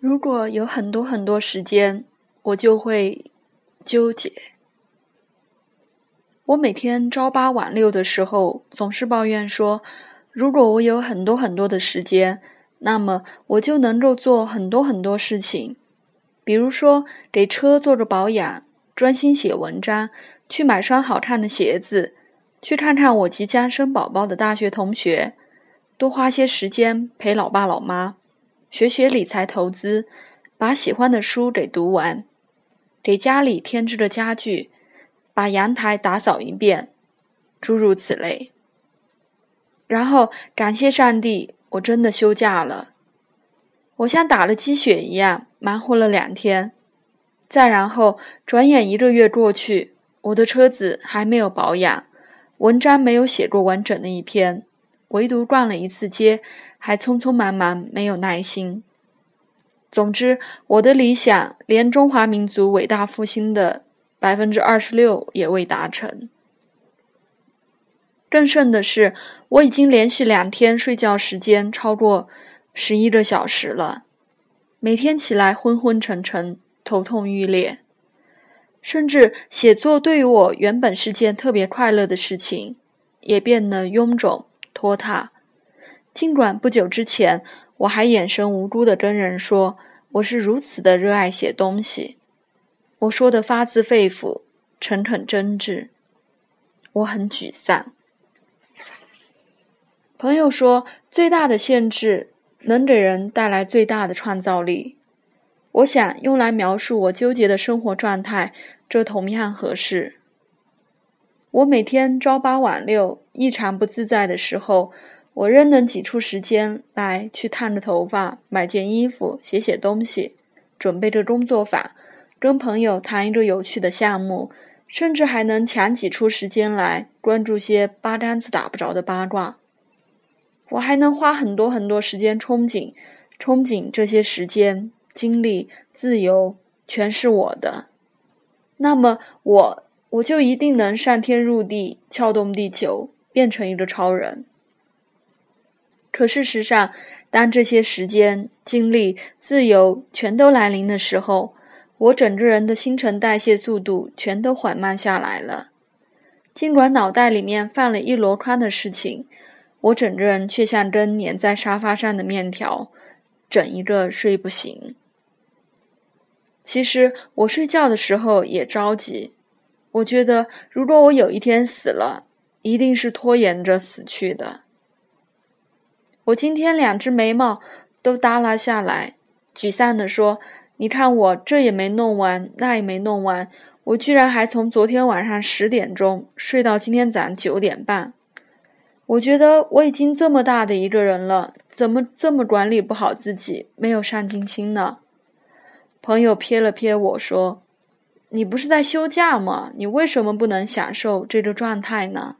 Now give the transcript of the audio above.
如果有很多很多时间，我就会纠结。我每天朝八晚六的时候，总是抱怨说，如果我有很多很多的时间，那么我就能够做很多很多事情，比如说给车做个保养，专心写文章，去买双好看的鞋子，去看看我即将生宝宝的大学同学，多花些时间陪老爸老妈。学学理财投资，把喜欢的书给读完，给家里添置的家具，把阳台打扫一遍，诸如此类。然后感谢上帝，我真的休假了。我像打了鸡血一样忙活了两天，再然后转眼一个月过去，我的车子还没有保养，文章没有写过完整的一篇。唯独逛了一次街，还匆匆忙忙，没有耐心。总之，我的理想连中华民族伟大复兴的百分之二十六也未达成。更甚的是，我已经连续两天睡觉时间超过十一个小时了，每天起来昏昏沉沉，头痛欲裂，甚至写作对于我原本是件特别快乐的事情，也变得臃肿。拖沓。尽管不久之前我还眼神无辜地跟人说我是如此的热爱写东西，我说的发自肺腑、诚恳真挚。我很沮丧。朋友说，最大的限制能给人带来最大的创造力。我想用来描述我纠结的生活状态，这同样合适。我每天朝八晚六。异常不自在的时候，我仍能挤出时间来去烫着头发、买件衣服、写写东西、准备着工作坊、跟朋友谈一个有趣的项目，甚至还能强挤出时间来关注些八竿子打不着的八卦。我还能花很多很多时间憧憬，憧憬这些时间、精力、自由全是我的。那么，我我就一定能上天入地，撬动地球。变成一个超人。可事实上，当这些时间、精力、自由全都来临的时候，我整个人的新陈代谢速度全都缓慢下来了。尽管脑袋里面放了一箩筐的事情，我整个人却像根粘在沙发上的面条，整一个睡不醒。其实我睡觉的时候也着急，我觉得如果我有一天死了。一定是拖延着死去的。我今天两只眉毛都耷拉下来，沮丧地说：“你看我这也没弄完，那也没弄完，我居然还从昨天晚上十点钟睡到今天早上九点半。我觉得我已经这么大的一个人了，怎么这么管理不好自己，没有上进心呢？”朋友瞥了瞥我说：“你不是在休假吗？你为什么不能享受这个状态呢？”